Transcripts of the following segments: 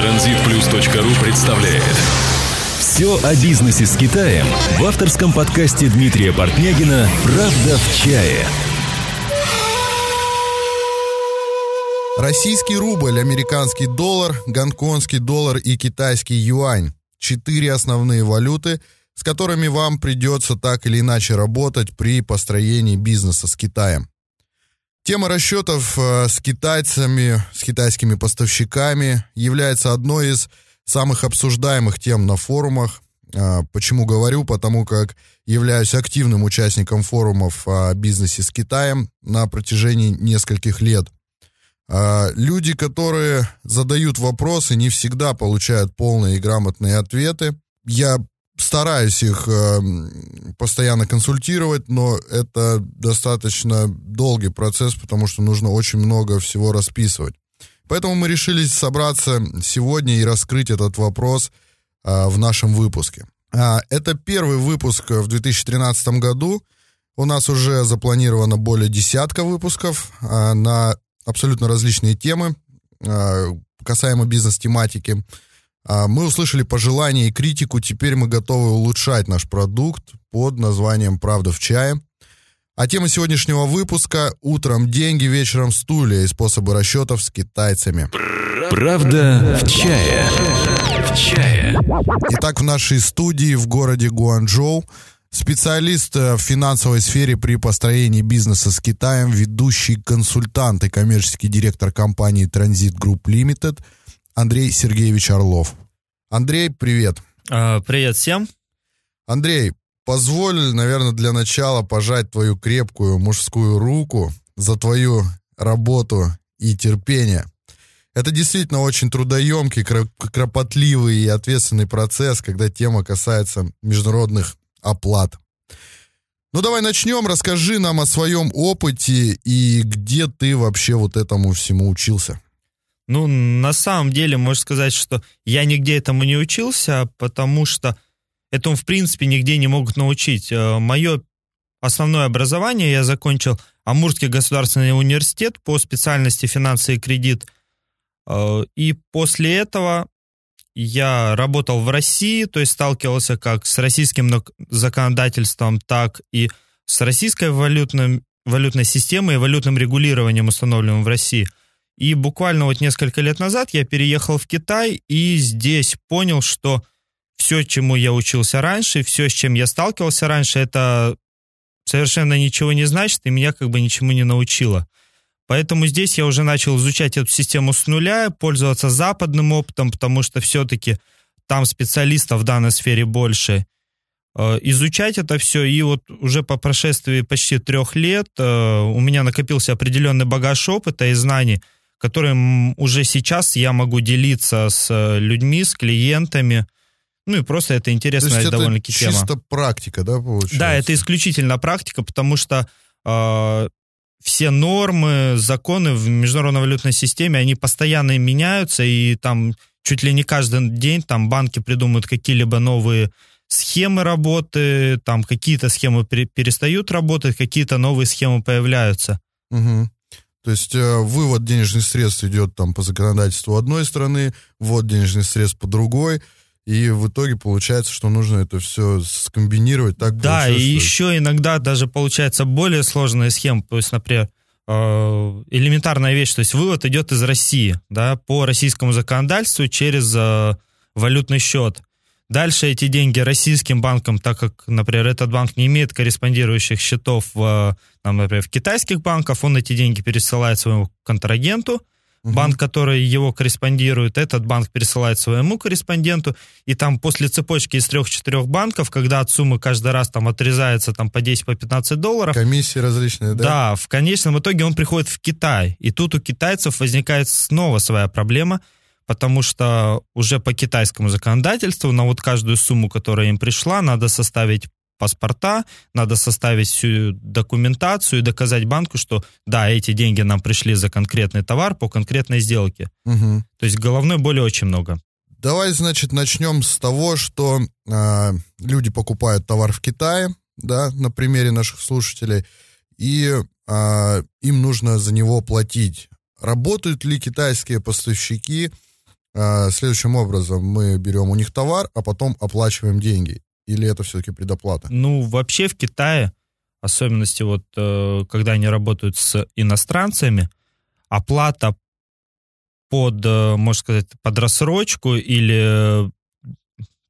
Транзитплюс.ру представляет Все о бизнесе с Китаем в авторском подкасте Дмитрия Портнягина «Правда в чае» Российский рубль, американский доллар, гонконгский доллар и китайский юань. Четыре основные валюты, с которыми вам придется так или иначе работать при построении бизнеса с Китаем. Тема расчетов э, с китайцами, с китайскими поставщиками является одной из самых обсуждаемых тем на форумах. Э, почему говорю? Потому как являюсь активным участником форумов о бизнесе с Китаем на протяжении нескольких лет – а, люди, которые задают вопросы, не всегда получают полные и грамотные ответы. Я стараюсь их э, постоянно консультировать, но это достаточно долгий процесс, потому что нужно очень много всего расписывать. Поэтому мы решили собраться сегодня и раскрыть этот вопрос э, в нашем выпуске. А, это первый выпуск в 2013 году. У нас уже запланировано более десятка выпусков а, на абсолютно различные темы а, касаемо бизнес-тематики. А, мы услышали пожелания и критику, теперь мы готовы улучшать наш продукт под названием «Правда в чае». А тема сегодняшнего выпуска – утром деньги, вечером стулья и способы расчетов с китайцами. Правда в чае. В чае. Итак, в нашей студии в городе Гуанчжоу Специалист э, в финансовой сфере при построении бизнеса с Китаем, ведущий консультант и коммерческий директор компании Transit Group Limited Андрей Сергеевич Орлов. Андрей, привет. А, привет всем. Андрей, позволь, наверное, для начала пожать твою крепкую мужскую руку за твою работу и терпение. Это действительно очень трудоемкий, кропотливый и ответственный процесс, когда тема касается международных оплат. Ну давай начнем, расскажи нам о своем опыте и где ты вообще вот этому всему учился. Ну, на самом деле, можно сказать, что я нигде этому не учился, потому что этому, в принципе, нигде не могут научить. Э, Мое основное образование я закончил Амурский государственный университет по специальности финансы и кредит. Э, и после этого я работал в России, то есть сталкивался как с российским законодательством, так и с российской валютной, валютной системой и валютным регулированием, установленным в России. И буквально вот несколько лет назад я переехал в Китай и здесь понял, что все, чему я учился раньше, все, с чем я сталкивался раньше, это совершенно ничего не значит и меня как бы ничему не научило. Поэтому здесь я уже начал изучать эту систему с нуля, пользоваться западным опытом, потому что все-таки там специалистов в данной сфере больше. Э, изучать это все, и вот уже по прошествии почти трех лет э, у меня накопился определенный багаж опыта и знаний, которым уже сейчас я могу делиться с э, людьми, с клиентами. Ну и просто это интересная довольно-таки тема. чисто практика, да, получается? Да, это исключительно практика, потому что все нормы, законы в международной валютной системе, они постоянно меняются, и там чуть ли не каждый день там банки придумывают какие-либо новые схемы работы, там какие-то схемы перестают работать, какие-то новые схемы появляются. Угу. То есть э, вывод денежных средств идет там по законодательству одной страны, ввод денежных средств по другой, и в итоге получается, что нужно это все скомбинировать так. Да, и еще иногда даже получается более сложная схема. То есть, например, э, элементарная вещь, то есть вывод идет из России, да, по российскому законодательству через э, валютный счет. Дальше эти деньги российским банкам, так как, например, этот банк не имеет корреспондирующих счетов, в, например, в китайских банках, он эти деньги пересылает своему контрагенту, Угу. Банк, который его корреспондирует, этот банк пересылает своему корреспонденту, и там после цепочки из трех-четырех банков, когда от суммы каждый раз там отрезается там по 10, по 15 долларов. Комиссии различные, да? Да, в конечном итоге он приходит в Китай, и тут у китайцев возникает снова своя проблема, потому что уже по китайскому законодательству на вот каждую сумму, которая им пришла, надо составить паспорта, надо составить всю документацию и доказать банку, что да, эти деньги нам пришли за конкретный товар по конкретной сделке. Угу. То есть головной боли очень много. Давай, значит, начнем с того, что э, люди покупают товар в Китае, да, на примере наших слушателей, и э, им нужно за него платить. Работают ли китайские поставщики следующим образом. Мы берем у них товар, а потом оплачиваем деньги. Или это все-таки предоплата? Ну, вообще в Китае, особенности вот, э, когда они работают с иностранцами, оплата под, э, можно сказать, под рассрочку или э,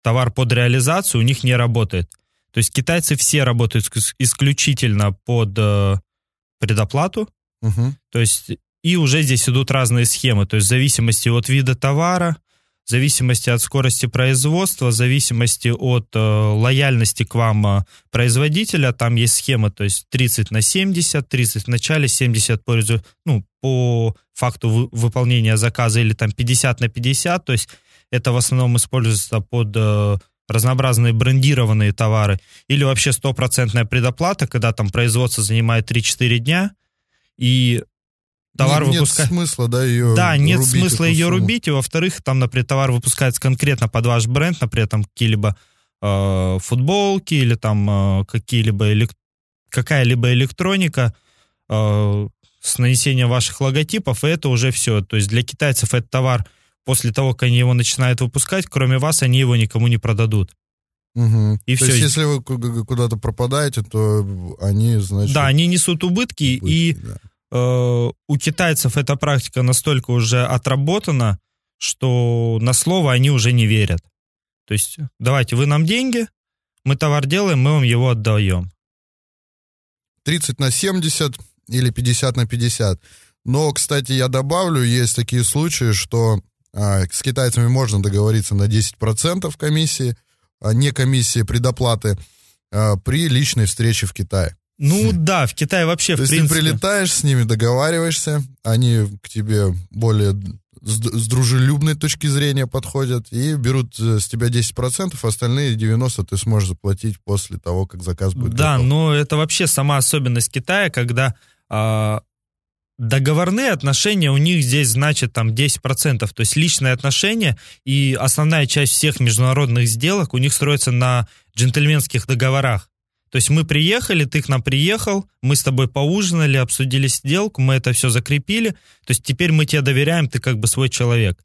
товар под реализацию у них не работает. То есть китайцы все работают исключительно под предоплату. Угу. То есть и уже здесь идут разные схемы. То есть в зависимости от вида товара, в зависимости от скорости производства, в зависимости от э, лояльности к вам э, производителя, там есть схема, то есть 30 на 70, 30 в начале, 70 по, ну, по факту вы, выполнения заказа или там 50 на 50, то есть это в основном используется под э, разнообразные брендированные товары, или вообще стопроцентная предоплата, когда там производство занимает 3-4 дня, и товар нет, выпускать. Нет смысла, да, ее Да, нет смысла ее сумму. рубить, и во-вторых, там, например, товар выпускается конкретно под ваш бренд, например, там какие-либо э, футболки или там э, какие-либо элек... какая-либо электроника э, с нанесением ваших логотипов, и это уже все. То есть для китайцев этот товар после того, как они его начинают выпускать, кроме вас, они его никому не продадут. Угу. И то все. есть, если вы куда-то пропадаете, то они, значит... Да, они несут убытки, убытки и да. Э, у китайцев эта практика настолько уже отработана, что на слово они уже не верят. То есть, давайте, вы нам деньги, мы товар делаем, мы вам его отдаем. 30 на 70 или 50 на 50. Но, кстати, я добавлю, есть такие случаи, что а, с китайцами можно договориться на 10% комиссии, а не комиссии предоплаты, а, при личной встрече в Китае. Ну да, в Китае вообще, То в принципе... ты прилетаешь, с ними договариваешься, они к тебе более с, с дружелюбной точки зрения подходят и берут э, с тебя 10%, а остальные 90% ты сможешь заплатить после того, как заказ будет Да, готов. но это вообще сама особенность Китая, когда а, договорные отношения у них здесь значит там 10%, то есть личные отношения и основная часть всех международных сделок у них строится на джентльменских договорах. То есть мы приехали, ты к нам приехал, мы с тобой поужинали, обсудили сделку, мы это все закрепили. То есть теперь мы тебе доверяем, ты как бы свой человек.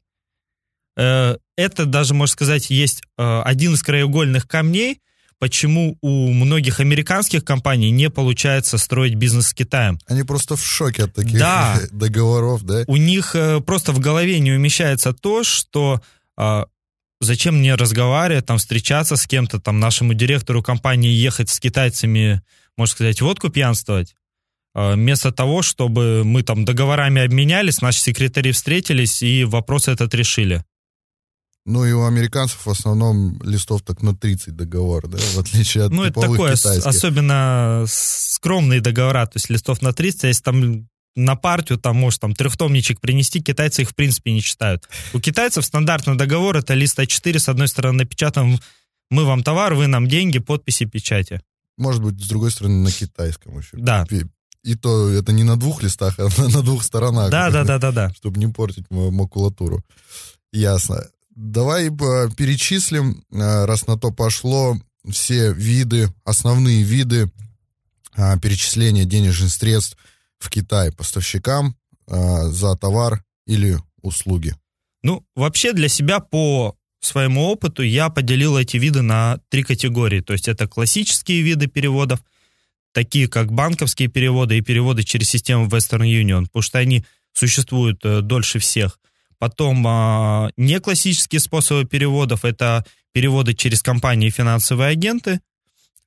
Э, это даже, можно сказать, есть э, один из краеугольных камней, почему у многих американских компаний не получается строить бизнес с Китаем. Они просто в шоке от таких да. договоров, да? У них э, просто в голове не умещается то, что зачем мне разговаривать, там, встречаться с кем-то, там, нашему директору компании ехать с китайцами, можно сказать, водку пьянствовать, а, вместо того, чтобы мы там договорами обменялись, наши секретари встретились и вопрос этот решили. Ну и у американцев в основном листов так на 30 договор, да, в отличие от Ну это такое, китайских. особенно скромные договора, то есть листов на 30, а если там на партию, там, может, там, трехтомничек принести, китайцы их, в принципе, не читают. У китайцев стандартный договор, это лист А4, с одной стороны, напечатан, мы вам товар, вы нам деньги, подписи, печати. Может быть, с другой стороны, на китайском еще. Да. И то это не на двух листах, а на двух сторонах. Да, да, да, да, да. Чтобы не портить макулатуру. Ясно. Давай э, перечислим, э, раз на то пошло, все виды, основные виды а, перечисления денежных средств – в Китай поставщикам э, за товар или услуги? Ну, вообще для себя по своему опыту я поделил эти виды на три категории. То есть это классические виды переводов, такие как банковские переводы и переводы через систему Western Union, потому что они существуют э, дольше всех. Потом э, неклассические способы переводов – это переводы через компании и финансовые агенты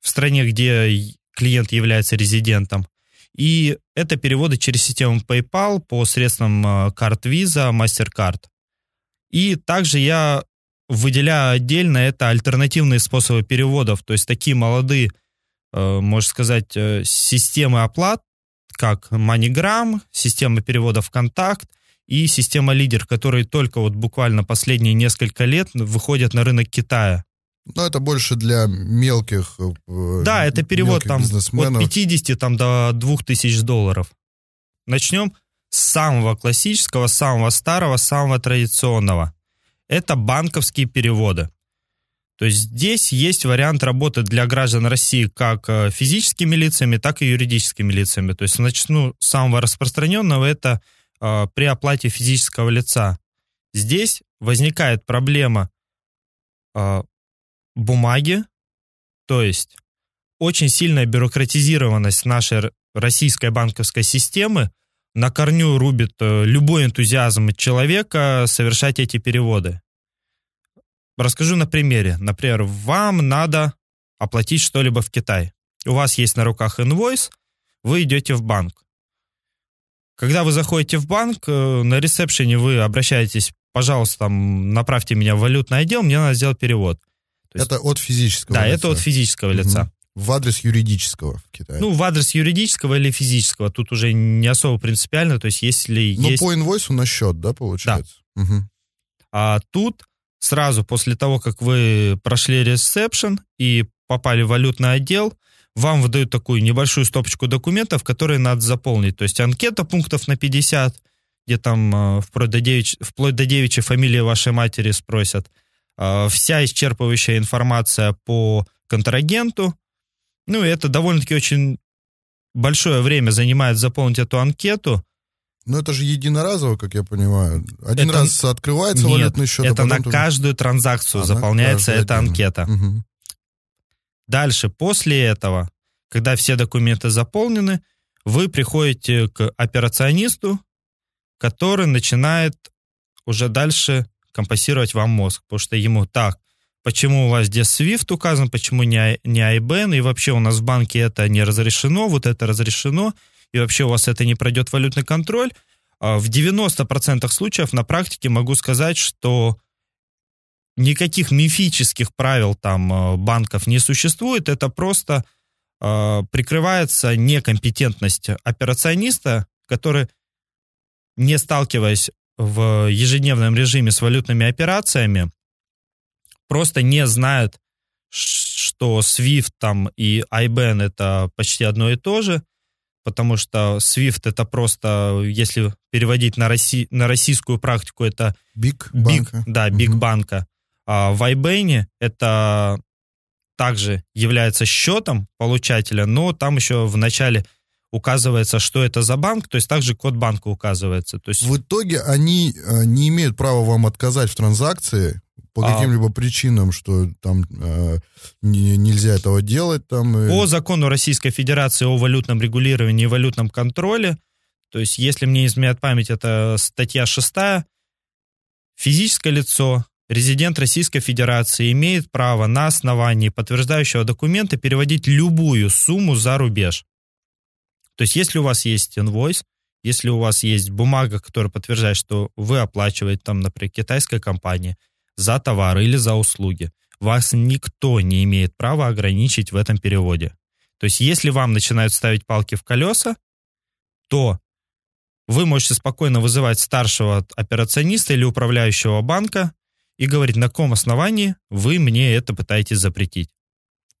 в стране, где клиент является резидентом. И это переводы через систему PayPal по средствам э, карт Visa, MasterCard. И также я выделяю отдельно это альтернативные способы переводов, то есть такие молодые, э, можно сказать, э, системы оплат, как MoneyGram, система переводов Контакт и система Лидер, которые только вот буквально последние несколько лет выходят на рынок Китая. Ну, это больше для мелких э, Да, это перевод там от 50 там, до 2000 долларов. Начнем с самого классического, самого старого, самого традиционного. Это банковские переводы. То есть здесь есть вариант работы для граждан России как э, физическими лицами, так и юридическими лицами. То есть начну с самого распространенного, это э, при оплате физического лица. Здесь возникает проблема э, бумаги, то есть очень сильная бюрократизированность нашей российской банковской системы на корню рубит э, любой энтузиазм человека совершать эти переводы. Расскажу на примере. Например, вам надо оплатить что-либо в Китай. У вас есть на руках инвойс, вы идете в банк. Когда вы заходите в банк, э, на ресепшене вы обращаетесь, пожалуйста, там, направьте меня в валютный отдел, мне надо сделать перевод. Есть, это от физического да, лица? Да, это от физического лица. Угу. В адрес юридического в Китае? Ну, в адрес юридического или физического. Тут уже не особо принципиально. То есть, если Ну, есть... по инвойсу на счет, да, получается? Да. Угу. А тут сразу после того, как вы прошли ресепшн и попали в валютный отдел, вам выдают такую небольшую стопочку документов, которые надо заполнить. То есть анкета пунктов на 50, где там э, вплоть до, девич... вплоть до девичьей фамилии вашей матери спросят. Э, вся исчерпывающая информация по контрагенту. Ну, и это довольно-таки очень большое время занимает заполнить эту анкету. Но это же единоразово, как я понимаю. Один это... раз открывается Нет, валютный счет. Это а на каждую транзакцию а, заполняется эта отдельно. анкета. Угу. Дальше, после этого, когда все документы заполнены, вы приходите к операционисту, который начинает уже дальше компасировать вам мозг, потому что ему так, почему у вас здесь SWIFT указан, почему не, не IBAN, и вообще у нас в банке это не разрешено, вот это разрешено, и вообще у вас это не пройдет валютный контроль. А в 90% случаев на практике могу сказать, что никаких мифических правил там э, банков не существует, это просто э, прикрывается некомпетентность операциониста, который, не сталкиваясь в ежедневном режиме с валютными операциями, просто не знает, что SWIFT там и IBAN это почти одно и то же, потому что SWIFT это просто, если переводить на, Росси, на российскую практику, это Big, банка. Да, Big угу. банка. А в iBane это также является счетом получателя, но там еще в начале указывается, что это за банк, то есть также код банка указывается. То есть... В итоге они э, не имеют права вам отказать в транзакции по а. каким-либо причинам, что там э, не, нельзя этого делать. Там, и... По закону Российской Федерации о валютном регулировании и валютном контроле, то есть если мне изменяет память, это статья 6, физическое лицо резидент Российской Федерации имеет право на основании подтверждающего документа переводить любую сумму за рубеж. То есть, если у вас есть инвойс, если у вас есть бумага, которая подтверждает, что вы оплачиваете, там, например, китайской компании за товары или за услуги, вас никто не имеет права ограничить в этом переводе. То есть, если вам начинают ставить палки в колеса, то вы можете спокойно вызывать старшего операциониста или управляющего банка, и говорить, на каком основании вы мне это пытаетесь запретить.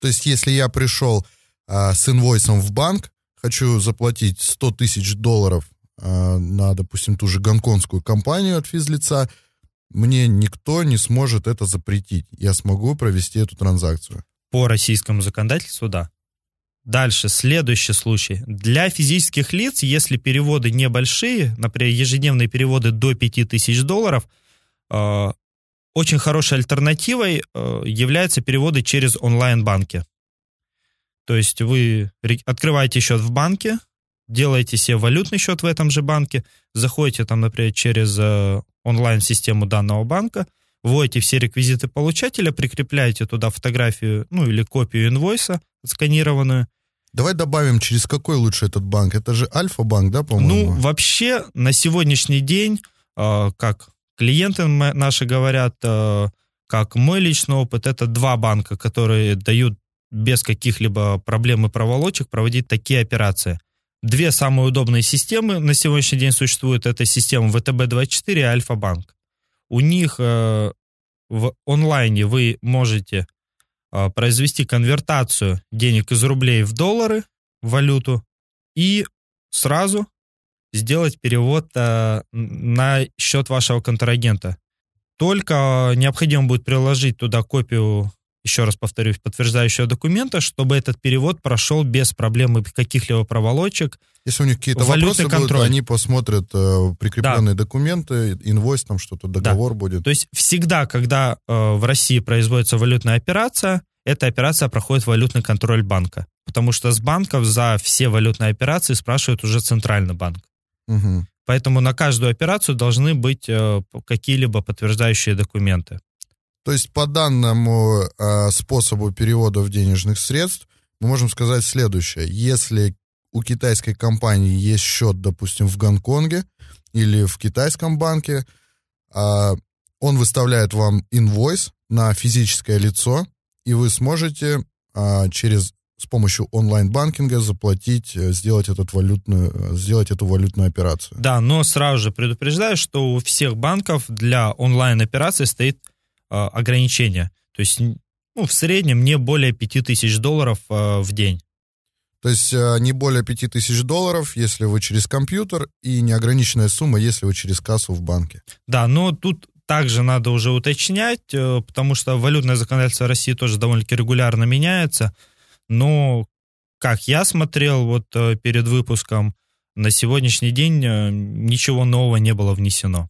То есть, если я пришел а, с инвойсом в банк, хочу заплатить 100 тысяч долларов а, на, допустим, ту же гонконгскую компанию от физлица, мне никто не сможет это запретить. Я смогу провести эту транзакцию. По российскому законодательству, да. Дальше, следующий случай. Для физических лиц, если переводы небольшие, например, ежедневные переводы до 5000 долларов, а, очень хорошей альтернативой э, являются переводы через онлайн-банки. То есть вы открываете счет в банке, делаете себе валютный счет в этом же банке, заходите там, например, через э, онлайн-систему данного банка, вводите все реквизиты получателя, прикрепляете туда фотографию, ну или копию инвойса сканированную. Давай добавим, через какой лучше этот банк? Это же Альфа-банк, да, по-моему? Ну, вообще, на сегодняшний день, э, как Клиенты наши говорят, э, как мой личный опыт, это два банка, которые дают без каких-либо проблем и проволочек проводить такие операции. Две самые удобные системы на сегодняшний день существуют. Это система ВТБ-24 и Альфа-банк. У них э, в онлайне вы можете э, произвести конвертацию денег из рублей в доллары, в валюту, и сразу сделать перевод э, на счет вашего контрагента. Только необходимо будет приложить туда копию еще раз повторюсь, подтверждающего документа, чтобы этот перевод прошел без проблем и каких-либо проволочек. Если у них какие-то вопросы контроль. будут, они посмотрят э, прикрепленные да. документы, инвойс, там что-то, договор да. будет. То есть всегда, когда э, в России производится валютная операция, эта операция проходит валютный контроль банка. Потому что с банков за все валютные операции спрашивает уже центральный банк. Угу. Поэтому на каждую операцию должны быть э, какие-либо подтверждающие документы. То есть по данному э, способу перевода денежных средств мы можем сказать следующее. Если у китайской компании есть счет, допустим, в Гонконге или в китайском банке, э, он выставляет вам инвойс на физическое лицо, и вы сможете э, через с помощью онлайн-банкинга заплатить, э, сделать, этот валютную, э, сделать эту валютную операцию. Да, но сразу же предупреждаю, что у всех банков для онлайн-операции стоит э, ограничение. То есть ну, в среднем не более 5000 долларов э, в день. То есть э, не более 5000 долларов, если вы через компьютер, и неограниченная сумма, если вы через кассу в банке. Да, но тут также надо уже уточнять, потому что валютное законодательство России тоже довольно-таки регулярно меняется. Но, как я смотрел вот перед выпуском, на сегодняшний день ничего нового не было внесено.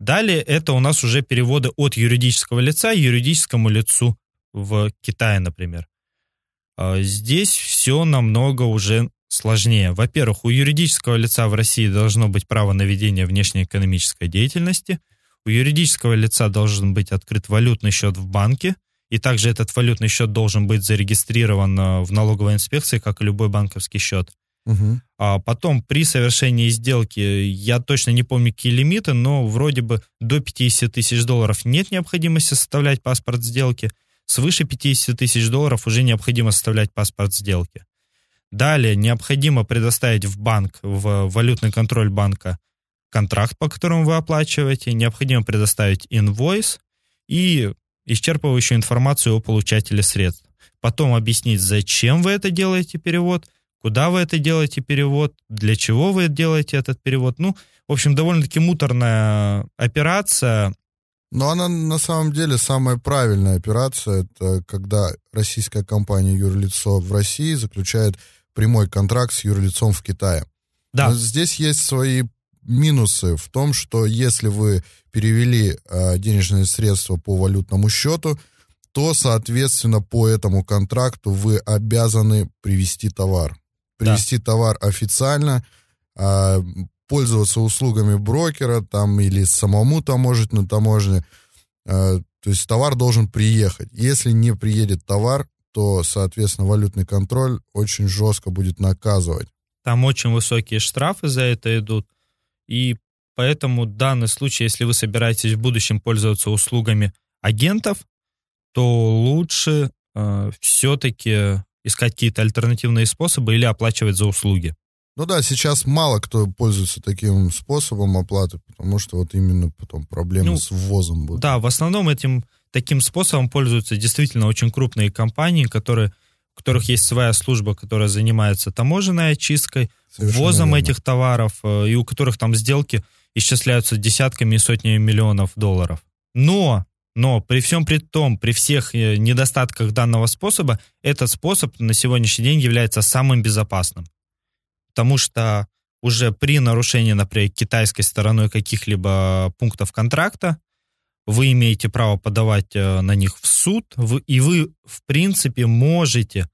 Далее это у нас уже переводы от юридического лица юридическому лицу в Китае, например. А здесь все намного уже сложнее. Во-первых, у юридического лица в России должно быть право на ведение внешнеэкономической деятельности. У юридического лица должен быть открыт валютный счет в банке – и также этот валютный счет должен быть зарегистрирован э, в налоговой инспекции, как и любой банковский счет. Угу. А потом при совершении сделки, я точно не помню какие лимиты, но вроде бы до 50 тысяч долларов нет необходимости составлять паспорт сделки, свыше 50 тысяч долларов уже необходимо составлять паспорт сделки. Далее необходимо предоставить в банк, в валютный контроль банка контракт, по которому вы оплачиваете, необходимо предоставить инвойс и исчерпывающую информацию о получателе средств. Потом объяснить, зачем вы это делаете перевод, куда вы это делаете перевод, для чего вы делаете этот перевод. Ну, в общем, довольно-таки муторная операция. Но она на самом деле самая правильная операция. Это когда российская компания юрлицо в России заключает прямой контракт с юрлицом в Китае. Да. Но здесь есть свои минусы в том, что если вы перевели э, денежные средства по валютному счету, то, соответственно, по этому контракту вы обязаны привести товар. Привести да. товар официально, э, пользоваться услугами брокера там или самому таможить на таможне. Э, то есть товар должен приехать. Если не приедет товар, то, соответственно, валютный контроль очень жестко будет наказывать. Там очень высокие штрафы за это идут. И поэтому данный случай, если вы собираетесь в будущем пользоваться услугами агентов, то лучше э, все-таки искать какие-то альтернативные способы или оплачивать за услуги. Ну да, сейчас мало кто пользуется таким способом оплаты, потому что вот именно потом проблемы ну, с ввозом будут. Да, в основном этим таким способом пользуются действительно очень крупные компании, которые, у которых есть своя служба, которая занимается таможенной очисткой, ввозом этих товаров, э, и у которых там сделки исчисляются десятками и сотнями миллионов долларов. Но, но при всем при том, при всех э, недостатках данного способа, этот способ на сегодняшний день является самым безопасным. Потому что уже при нарушении, например, китайской стороной каких-либо пунктов контракта, вы имеете право подавать э, на них в суд, и вы, в принципе, можете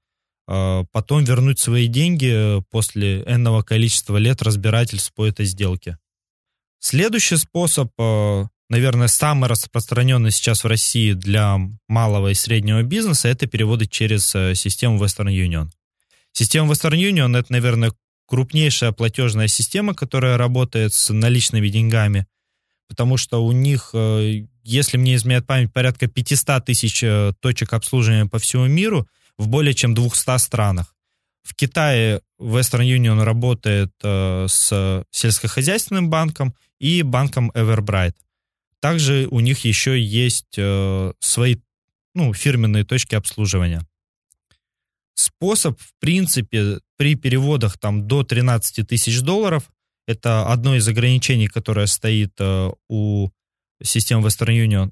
а, потом вернуть свои деньги после энного количества лет разбирательств по этой сделке. Следующий способ, наверное, самый распространенный сейчас в России для малого и среднего бизнеса, это переводы через э, систему Western Union. Система Western Union — это, наверное, крупнейшая платежная система, которая работает с наличными деньгами, потому что у них, э, если мне изменяет память, порядка 500 тысяч э, точек обслуживания по всему миру — в более чем 200 странах. В Китае Western Union работает с сельскохозяйственным банком и банком Everbright. Также у них еще есть э, свои ну, фирменные точки обслуживания. Способ, в принципе, при переводах там, до 13 тысяч долларов, это одно из ограничений, которое стоит э, у системы Western Union,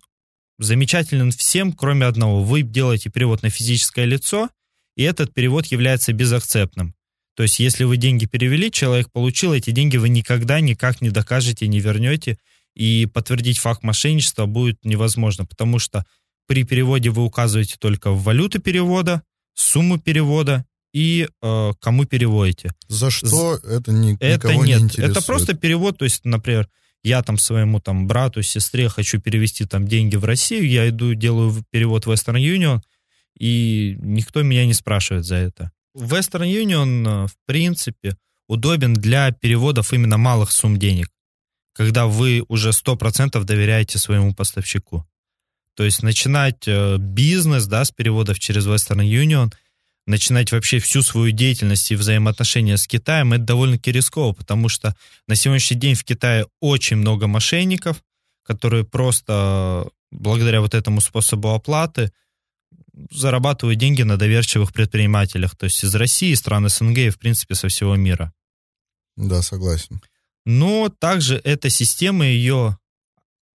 замечателен всем, кроме одного. Вы делаете перевод на физическое лицо, и этот перевод является безакцептным. То есть, если вы деньги перевели, человек получил эти деньги, вы никогда никак не докажете, не вернете, и подтвердить факт мошенничества будет невозможно, потому что при переводе вы указываете только валюту перевода, сумму перевода и э, кому переводите. За что это ни, это никого нет, не интересует? это просто перевод, то есть, например, я там своему там брату, сестре хочу перевести там деньги в Россию, я иду, делаю перевод в Western Union, и никто меня не спрашивает за это. Western Union, э, в принципе, удобен для переводов именно малых сумм денег, когда вы уже 100% доверяете своему поставщику. То есть начинать э, бизнес да, с переводов через Western Union, начинать вообще всю свою деятельность и взаимоотношения с Китаем, это довольно-таки рисково, потому что на сегодняшний день в Китае очень много мошенников, которые просто благодаря вот этому способу оплаты зарабатывают деньги на доверчивых предпринимателях, то есть из России, стран СНГ и, в принципе, со всего мира. Да, согласен. Но также эта система, ее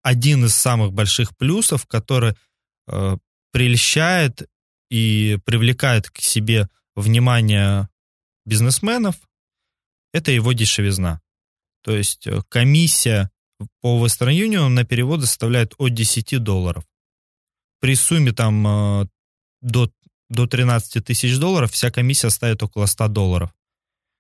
один из самых больших плюсов, который э, прельщает и привлекает к себе внимание бизнесменов, это его дешевизна. То есть э, комиссия по Western Union на переводы составляет от 10 долларов. При сумме там э, до, до 13 тысяч долларов вся комиссия стоит около 100 долларов.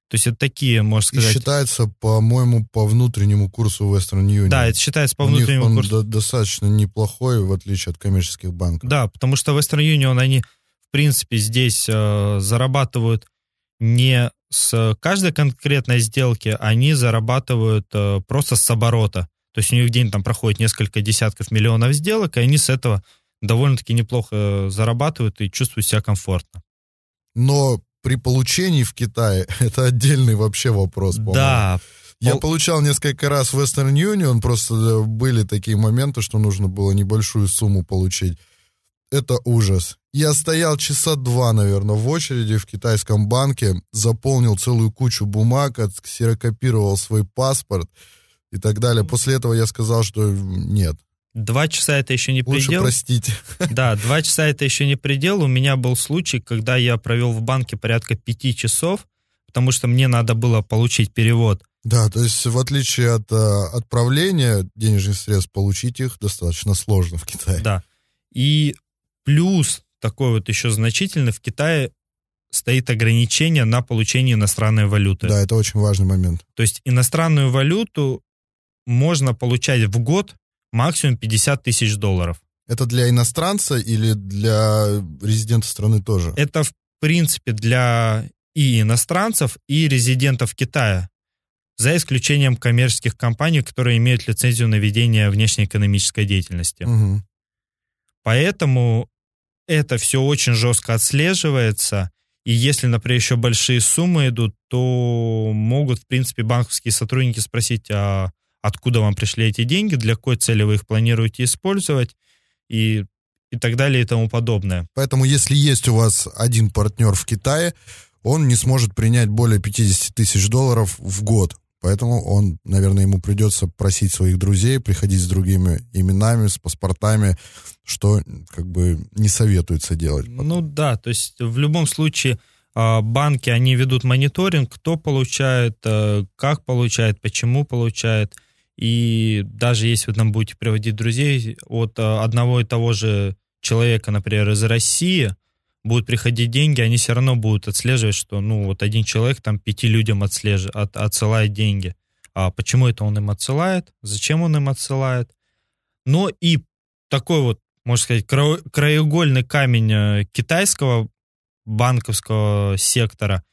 То есть это такие, можно сказать... И считается, по-моему, по внутреннему курсу Western Union. Да, это считается по У внутреннему них он курсу. до- достаточно неплохой, в отличие от коммерческих банков. Да, потому что Western Union, они, в принципе, здесь э, зарабатывают не с каждой конкретной сделки, они зарабатывают э, просто с оборота. То есть у них в день там проходит несколько десятков миллионов сделок, и они с этого довольно-таки неплохо э, зарабатывают и чувствуют себя комфортно. Но при получении в Китае это отдельный вообще вопрос, по-моему. Да, Я Пол- получал несколько раз Western Union, просто были такие моменты, что нужно было небольшую сумму получить. Это ужас. Я стоял часа два, наверное, в очереди в китайском банке, заполнил целую кучу бумаг, ксерокопировал свой паспорт и так далее. После этого я сказал, что нет, два часа это еще не лучше предел. простите. Да, два часа это еще не предел. У меня был случай, когда я провел в банке порядка пяти часов, потому что мне надо было получить перевод. Да, то есть в отличие от э, отправления денежных средств, получить их достаточно сложно в Китае. Да. И плюс такой вот еще значительный, в Китае стоит ограничение на получение иностранной валюты. Да, это очень важный момент. То есть иностранную валюту можно получать в год максимум 50 тысяч долларов. Это для иностранца или для резидента страны тоже? Это, в принципе, для и иностранцев, и резидентов Китая, за исключением коммерческих компаний, которые имеют лицензию на ведение внешнеэкономической деятельности. Мгм. Поэтому это все очень жестко отслеживается. И если, например, еще большие суммы идут, то могут, в принципе, банковские сотрудники спросить, а откуда вам пришли эти деньги, для какой цели вы их планируете использовать, и, и так далее, и тому подобное. Поэтому если есть у вас один партнер в Китае, он не сможет принять более 50 тысяч долларов в год. Поэтому он, наверное, ему придется просить своих друзей, приходить с другими именами, с паспортами, что как бы не советуется делать. потом. Ну да, то есть в любом случае а, банки, они ведут мониторинг, кто получает, э, как получает, почему получает. И даже если вы там будете приводить друзей, от э, одного и того же человека, например, из России, будут приходить деньги, они все равно будут отслеживать, что, ну, вот один человек там пяти людям отслеж... от... отсылает деньги. А почему это он им отсылает? Зачем он им отсылает? Но и такой вот, можно сказать, кра- краеугольный камень э, китайского банковского сектора,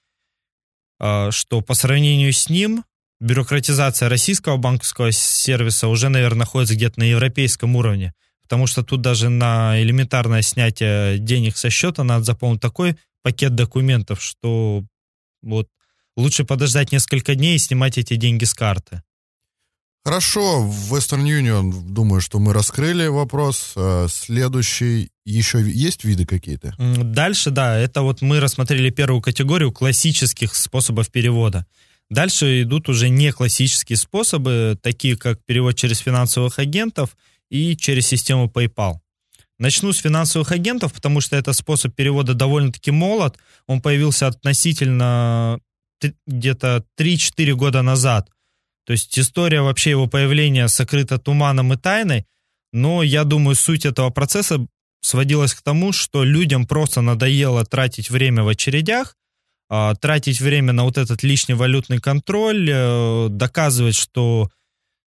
а, что по сравнению с ним бюрократизация российского банковского сервиса уже, наверное, находится где-то на европейском уровне. Потому что тут даже на элементарное снятие денег со счета надо заполнить такой пакет документов, что вот лучше подождать несколько дней и снимать эти деньги с карты. Хорошо, в Western Union, думаю, что мы раскрыли вопрос. Э, Следующий, еще есть виды какие-то? Дальше, да, это вот мы рассмотрели первую категорию классических способов перевода. Дальше идут уже не классические способы, такие как перевод через финансовых агентов и через систему PayPal. Начну с финансовых агентов, потому что этот способ перевода довольно-таки молод. Он появился относительно где-то 3-4 года назад. То есть история вообще его появления сокрыта туманом и тайной, но я думаю, суть этого процесса сводилась к тому, что людям просто надоело тратить время в очередях, тратить время на вот этот лишний валютный контроль, э, доказывать, что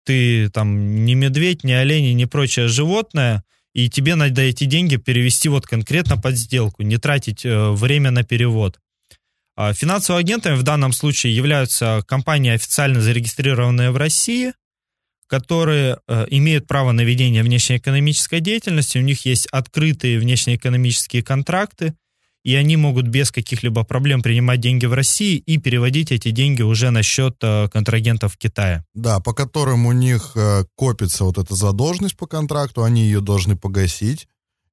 ты там не медведь, не олень, не прочее животное, и тебе надо эти деньги перевести вот конкретно под сделку, не тратить э, время на перевод. А финансовыми агентами в данном случае являются компании, официально зарегистрированные в России, которые э, имеют право на ведение внешнеэкономической деятельности, у них есть открытые внешнеэкономические контракты, и они могут без каких-либо проблем принимать деньги в России и переводить эти деньги уже на счет э, контрагентов в Китае. Да, по которым у них э, копится вот эта задолженность по контракту, они ее должны погасить,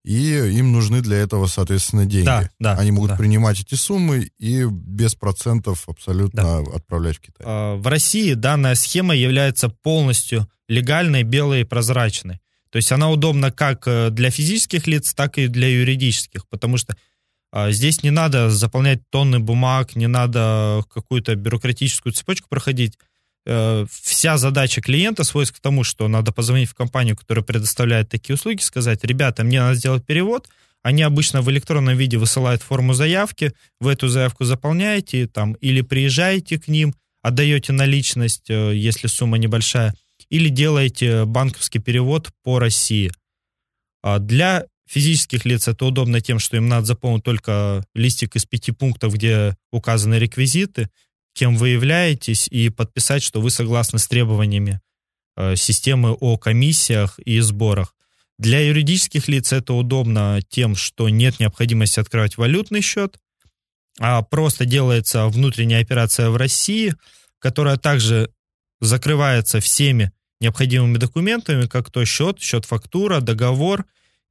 и им нужны для этого, соответственно, деньги. Да, да, Они могут да. принимать эти суммы и без процентов абсолютно отправлять в Китай. А, В России данная схема является полностью легальной, белой и прозрачной. То есть она удобна как э, для физических лиц, так и для юридических, потому что здесь не надо заполнять тонны бумаг, не надо какую-то бюрократическую цепочку проходить. Э, Вся задача клиента сводится к тому, что надо позвонить в компанию, которая предоставляет такие услуги, сказать, ребята, мне надо сделать перевод, они обычно в электронном виде высылают форму заявки, вы эту заявку заполняете там, или приезжаете к ним, отдаете наличность, э, если сумма небольшая, или делаете банковский перевод по России. А Для физических лиц это удобно тем, что им надо заполнить только листик из пяти пунктов, где указаны реквизиты, кем вы являетесь, и подписать, что вы согласны с требованиями э, системы о комиссиях и сборах. Для юридических лиц это удобно тем, что нет необходимости открывать валютный счет, а просто делается внутренняя операция в России, которая также закрывается всеми необходимыми документами, как то счет, счет-фактура, договор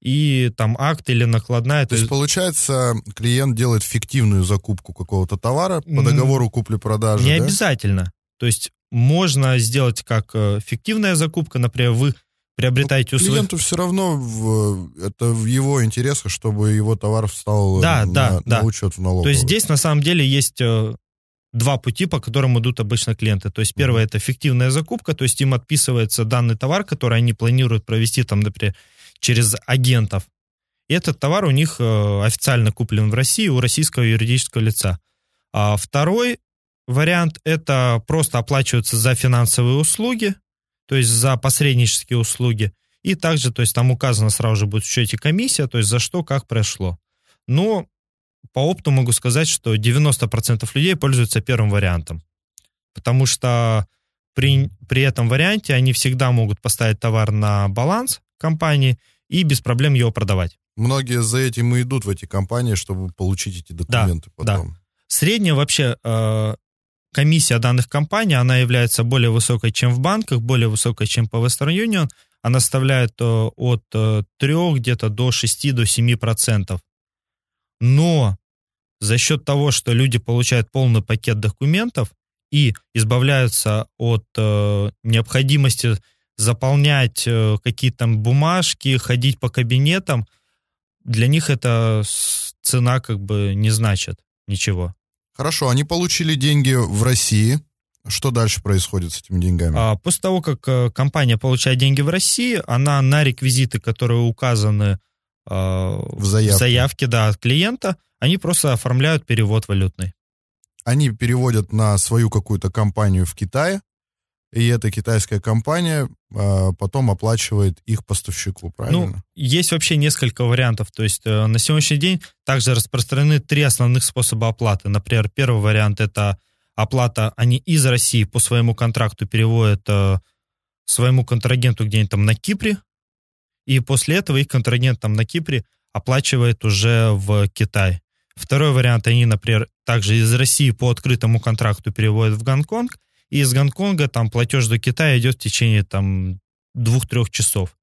и там акт или накладная. То есть, получается, клиент делает фиктивную закупку какого-то товара по договору купли-продажи, Не да? обязательно. То есть можно сделать как э, фиктивная закупка, например, вы приобретаете у своих... Клиенту все равно в- это в его интересах, чтобы его товар встал Да, на, да, да. на учет в налоговую. То есть здесь на самом деле есть э, два пути, по которым идут обычно клиенты. То есть первое это фиктивная закупка, то есть им отписывается данный товар, который они планируют провести там, например, через агентов. И этот товар у них э, официально куплен в России у российского юридического лица. А второй вариант это просто оплачиваются за финансовые услуги, то есть за посреднические услуги. И также, то есть там указано сразу же будет в счете комиссия, то есть за что, как прошло. Но по опыту могу сказать, что 90% людей пользуются первым вариантом. Потому что при, при этом варианте они всегда могут поставить товар на баланс компании и без проблем его продавать. Многие за этим и идут в эти компании, чтобы получить эти документы да. потом. Средняя вообще э, комиссия данных компаний, она является более высокой, чем в банках, более высокой, чем по Western Union. Она составляет э, от э, 3 где-то до 6 до 7 процентов. Но за счет того, что люди получают полный пакет документов и избавляются от э, необходимости заполнять э, какие-то там бумажки, ходить по кабинетам, для них эта с- цена как бы не значит ничего. Хорошо, они получили деньги в России. Что дальше происходит с этими деньгами? А после того, как э, компания получает деньги в России, она на реквизиты, которые указаны э, в заявке. заявке да, от клиента, они просто оформляют перевод валютный. Они переводят на свою какую-то компанию в Китае, и эта китайская компания а, потом оплачивает их поставщику, правильно? Ну, есть вообще несколько вариантов. То есть э, на сегодняшний день также распространены три основных способа оплаты. Например, первый вариант это оплата, они из России по своему контракту переводят э, своему контрагенту где-нибудь там на Кипре, и после этого их контрагент там на Кипре оплачивает уже в Китай. Второй вариант, они, например, также из России по открытому контракту переводят в Гонконг, из Гонконга там платеж до Китая идет в течение там двух-трех часов.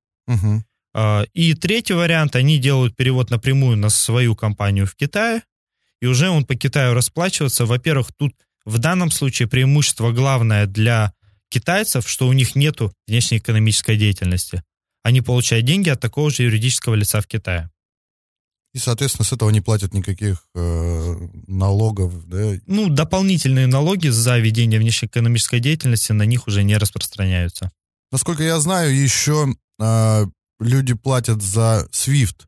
А, И третий вариант, они делают перевод напрямую на свою компанию в Китае, и уже он по Китаю расплачиваться. Во-первых, тут в данном случае преимущество главное для китайцев, что у них нету внешнеэкономической деятельности. они получают деньги от такого же юридического лица в Китае. И, соответственно, с этого не платят никаких э, налогов, да? Ну, дополнительные налоги за ведение внешнеэкономической деятельности на них уже не распространяются. Насколько я знаю, еще э, люди платят за SWIFT.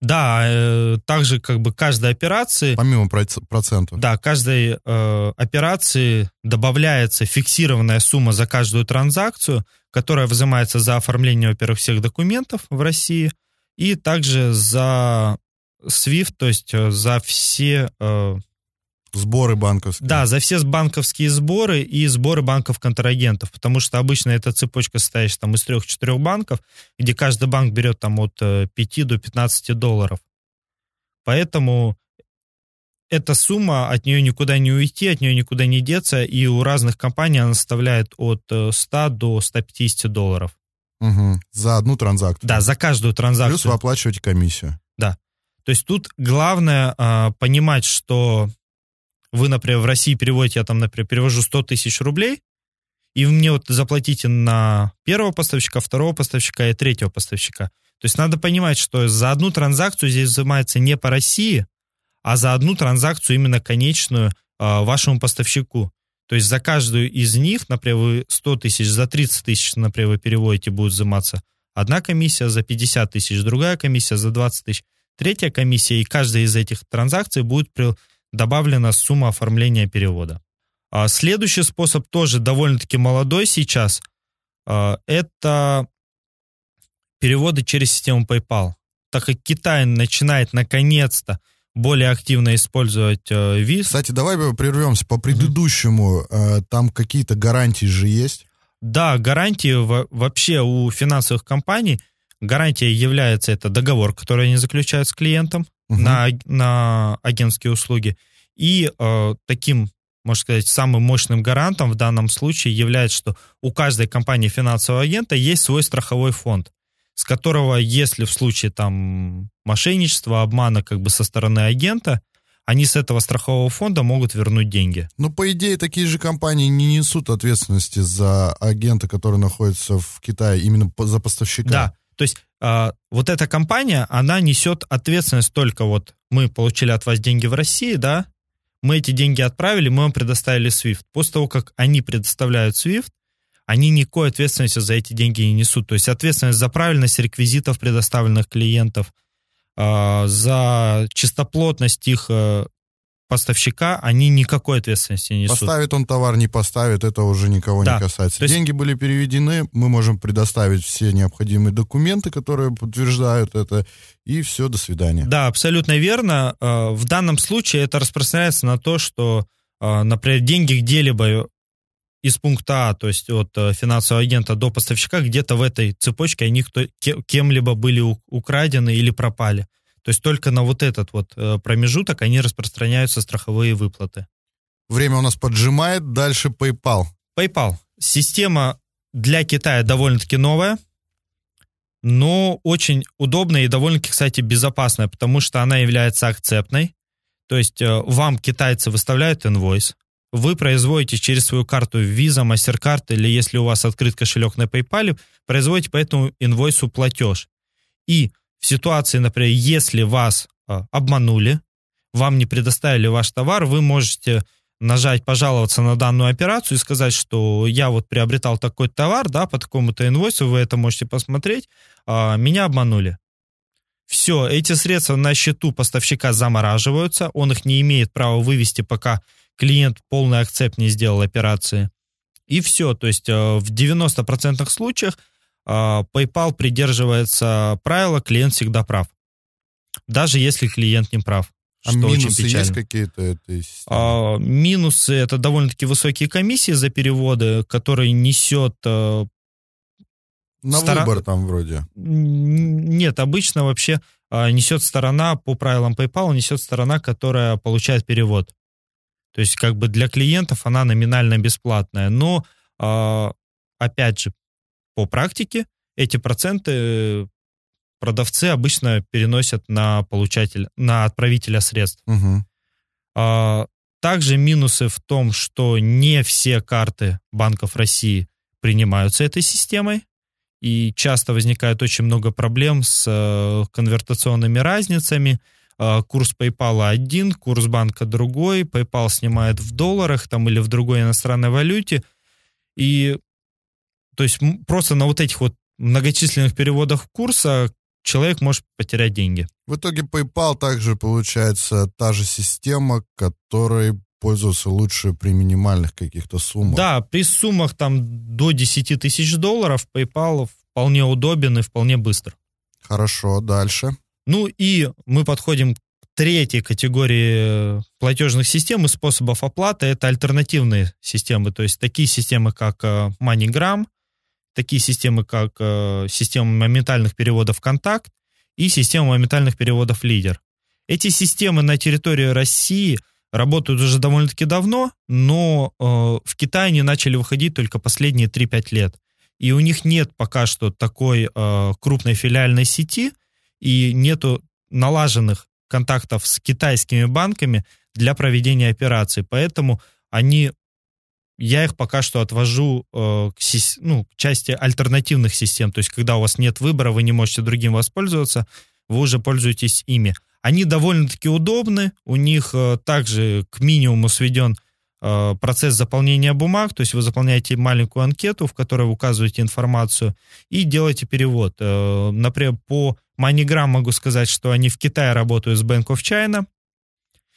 Да, э, также как бы каждой операции... Помимо процента. Да, каждой э, операции добавляется фиксированная сумма за каждую транзакцию, которая взимается за оформление, во-первых, всех документов в России – и также за SWIFT, то есть э, за все... Э, Сборы банковские. Да, за все банковские сборы и сборы банков-контрагентов, потому что обычно эта цепочка состоит там из трех-четырех банков, где каждый банк берет там от 5 э, до 15 долларов. Поэтому эта сумма, от нее никуда не уйти, от нее никуда не деться, и у разных компаний она составляет от 100 до 150 долларов. Угу. За одну транзакцию. Да, за каждую транзакцию. Плюс вы оплачиваете комиссию. Да. То есть тут главное э, понимать, что вы, например, в России переводите, я там, например, перевожу 100 тысяч рублей, и вы мне вот заплатите на первого поставщика, второго поставщика и третьего поставщика. То есть надо понимать, что за одну транзакцию здесь взимается не по России, а за одну транзакцию именно конечную э, вашему поставщику. То есть за каждую из них, например, вы 100 тысяч, за 30 тысяч, например, вы переводите, будет взиматься одна комиссия, за 50 тысяч другая комиссия, за 20 тысяч третья комиссия, и каждая из этих транзакций будет добавлена сумма оформления перевода. А следующий способ тоже довольно-таки молодой сейчас. А, это переводы через систему PayPal. Так как Китай начинает наконец-то более активно использовать э, ВИЗ. Кстати, давай прервемся по предыдущему. Э, там какие-то гарантии же есть? Да, гарантии вообще у финансовых компаний гарантия является это договор, который они заключают с клиентом угу. на, на агентские услуги. И э, таким, можно сказать, самым мощным гарантом в данном случае является, что у каждой компании финансового агента есть свой страховой фонд с которого, если в случае там мошенничества, обмана как бы со стороны агента, они с этого страхового фонда могут вернуть деньги. Ну, по идее, такие же компании не несут ответственности за агента, который находится в Китае, именно за поставщика. Да, то есть э, вот эта компания, она несет ответственность только вот мы получили от вас деньги в России, да, мы эти деньги отправили, мы вам предоставили SWIFT. После того, как они предоставляют SWIFT, они никакой ответственности за эти деньги не несут. То есть ответственность за правильность реквизитов предоставленных клиентов, а, за чистоплотность их э, поставщика, они никакой ответственности не несут. Поставит он товар, не поставит, это уже никого да. не касается. есть... Деньги были переведены, мы можем предоставить все необходимые документы, которые подтверждают это, и все, до свидания. Да, абсолютно верно. Э, в данном случае это распространяется на то, что, э, например, деньги где-либо из пункта А, то есть от э, финансового агента до поставщика, где-то в этой цепочке они кто, кем-либо были украдены или пропали. То есть только на вот этот вот э, промежуток они распространяются страховые выплаты. Время у нас поджимает, дальше PayPal. PayPal. Система для Китая довольно-таки новая, но очень удобная и довольно-таки, кстати, безопасная, потому что она является акцептной. То есть э, вам китайцы выставляют инвойс, вы производите через свою карту Visa, MasterCard или если у вас открыт кошелек на PayPal, производите по этому инвойсу платеж. И в ситуации, например, если вас а, обманули, вам не предоставили ваш товар, вы можете нажать «пожаловаться на данную операцию» и сказать, что я вот приобретал такой товар, да, по такому-то инвойсу, вы это можете посмотреть, а, меня обманули. Все, эти средства на счету поставщика замораживаются, он их не имеет права вывести, пока клиент полный акцепт не сделал операции. И все, то есть э, в 90% случаях э, PayPal придерживается правила «клиент всегда прав». Даже если клиент не прав. А что минусы очень есть какие-то? Это а, минусы это довольно-таки высокие комиссии за переводы, которые несет э, на стора... выбор там вроде. Нет, обычно вообще несет сторона по правилам PayPal, несет сторона, которая получает перевод. То есть как бы для клиентов она номинально бесплатная. Но, а, опять же, по практике эти проценты продавцы обычно переносят на получатель, на отправителя средств. Угу. Также минусы в том, что не все карты банков России принимаются этой системой. и часто возникает очень много проблем с э, конвертационными разницами. Э, курс PayPal один, курс банка другой, PayPal снимает в долларах там или в другой иностранной валюте. И то есть просто на вот этих вот многочисленных переводах курса человек может потерять деньги. В итоге PayPal также получается та же система, которой пользоваться лучше при минимальных каких-то суммах. Да, при суммах там до 10 тысяч долларов PayPal вполне удобен и вполне быстр. Хорошо, дальше. Ну и мы подходим к третьей категории платежных систем и способов оплаты. Это альтернативные системы, то есть такие системы, как э, MoneyGram, такие системы, как э, система моментальных переводов «Контакт» и система моментальных переводов «Лидер». Эти системы на территории России работают уже довольно-таки давно, но э, в Китае они начали выходить только последние 3-5 лет. И у них нет пока что такой э, крупной филиальной сети и нету налаженных контактов с китайскими банками для проведения операций. Поэтому они я их пока что отвожу э, к, ну, к части альтернативных систем. То есть, когда у вас нет выбора, вы не можете другим воспользоваться, вы уже пользуетесь ими. Они довольно-таки удобны, у них э, также к минимуму сведен процесс заполнения бумаг, то есть вы заполняете маленькую анкету, в которой вы указываете информацию и делаете перевод. Э, например, по MoneyGram могу сказать, что они в Китае работают с Bank of China,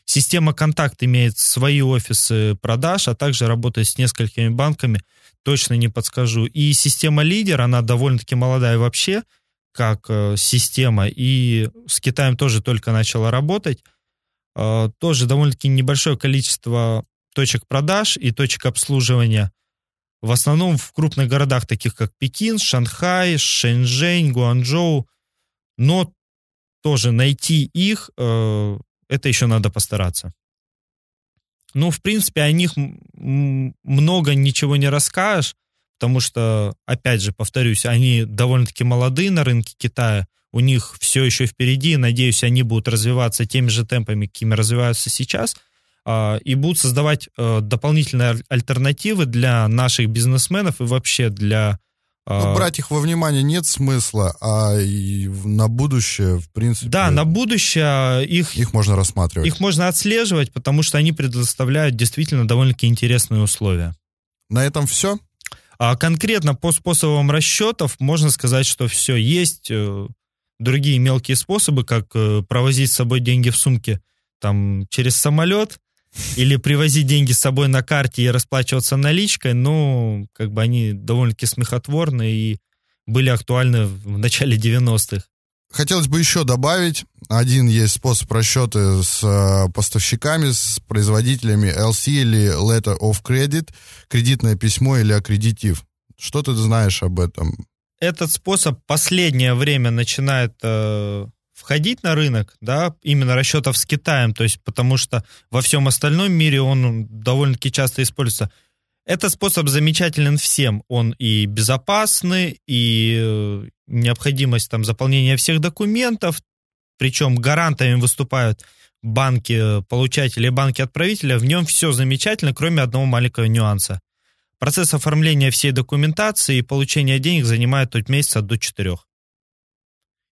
Система «Контакт» имеет свои офисы продаж, а также работает с несколькими банками, точно не подскажу. И система «Лидер», она довольно-таки молодая вообще, как э, система, и с Китаем тоже только начала работать. Э, тоже довольно-таки небольшое количество точек продаж и точек обслуживания. В основном в крупных городах, таких как Пекин, Шанхай, Шэньчжэнь, Гуанчжоу. Но тоже найти их э, это еще надо постараться. Ну, в принципе, о них много ничего не расскажешь, потому что, опять же, повторюсь, они довольно-таки молодые на рынке Китая, у них все еще впереди, надеюсь, они будут развиваться теми же темпами, какими развиваются сейчас, и будут создавать э, дополнительные альтернативы для наших бизнесменов и вообще для ну, а, брать их во внимание нет смысла, а и на будущее, в принципе... Да, на будущее их... Их можно рассматривать. Их можно отслеживать, потому что они предоставляют действительно довольно-таки интересные условия. На этом все? А конкретно по способам расчетов можно сказать, что все. Есть э, другие мелкие способы, как э, провозить с собой деньги в сумке там, через самолет, или привозить деньги с собой на карте и расплачиваться наличкой, ну, как бы они довольно-таки смехотворны и были актуальны в начале 90-х. Хотелось бы еще добавить, один есть способ расчета с э, поставщиками, с производителями LC или Letter of Credit, кредитное письмо или аккредитив. Что ты знаешь об этом? Этот способ последнее время начинает э, входить на рынок, да, именно расчетов с Китаем, то есть потому что во всем остальном мире он довольно-таки часто используется. Этот способ замечателен всем. Он и безопасный, и э, необходимость там заполнения всех документов, причем гарантами выступают банки получателя и банки отправителя, в нем все замечательно, кроме одного маленького нюанса. Процесс оформления всей документации и получения денег занимает от месяца до четырех.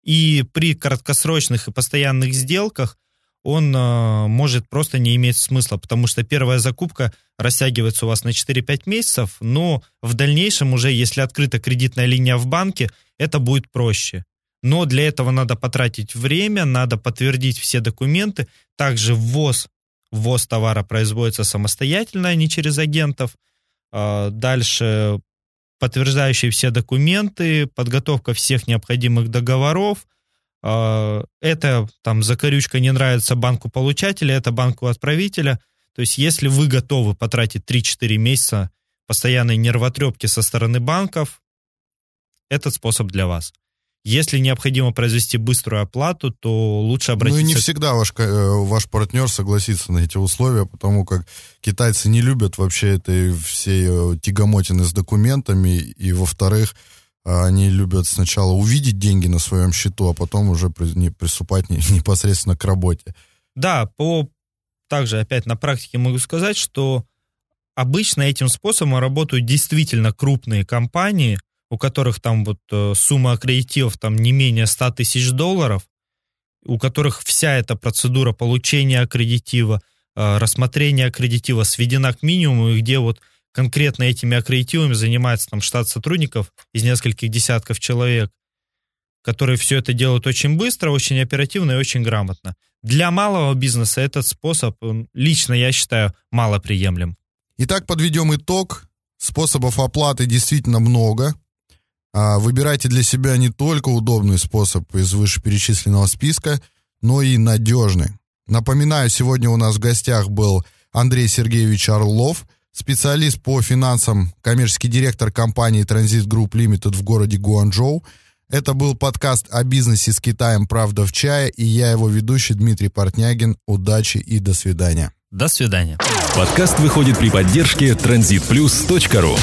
И при краткосрочных и постоянных сделках он э, может просто не иметь смысла, потому что первая закупка растягивается у вас на 4-5 месяцев, но в дальнейшем уже, если открыта кредитная линия в банке, это будет проще. Но для этого надо потратить время, надо подтвердить все документы. Также ввоз, ввоз товара производится самостоятельно, а не через агентов. А дальше подтверждающие все документы, подготовка всех необходимых договоров. А, это там закорючка не нравится банку получателя, это банку отправителя. То есть если вы готовы потратить 3-4 месяца постоянной нервотрепки со стороны банков, этот способ для вас. Если необходимо произвести быструю оплату, то лучше обратиться... Ну и не всегда ваш, э, ваш партнер согласится на эти условия, потому как китайцы не любят вообще этой всей э, тягомотины с документами, и во-вторых, они любят сначала увидеть деньги на своем счету, а потом уже приступать непосредственно к работе. Да, по также опять на практике могу сказать, что обычно этим способом работают действительно крупные компании, у которых там вот э, сумма аккредитивов там не менее 100 тысяч долларов, у которых вся эта процедура получения аккредитива, э, рассмотрения аккредитива сведена к минимуму, и где вот конкретно этими аккредитивами занимается там штат сотрудников из нескольких десятков человек, которые все это делают очень быстро, очень оперативно и очень грамотно. Для малого бизнеса этот способ, лично я считаю, малоприемлем. Итак, подведем итог. Способов оплаты действительно много. А, выбирайте для себя не только удобный способ из вышеперечисленного списка, но и надежный. Напоминаю, сегодня у нас в гостях был Андрей Сергеевич Орлов, специалист по финансам, коммерческий директор компании Transit Group Limited в городе Гуанчжоу. Это был подкаст о бизнесе с Китаем «Правда в чае» и я его ведущий Дмитрий Портнягин. Удачи и до свидания. До свидания. Подкаст выходит при поддержке transitplus.ru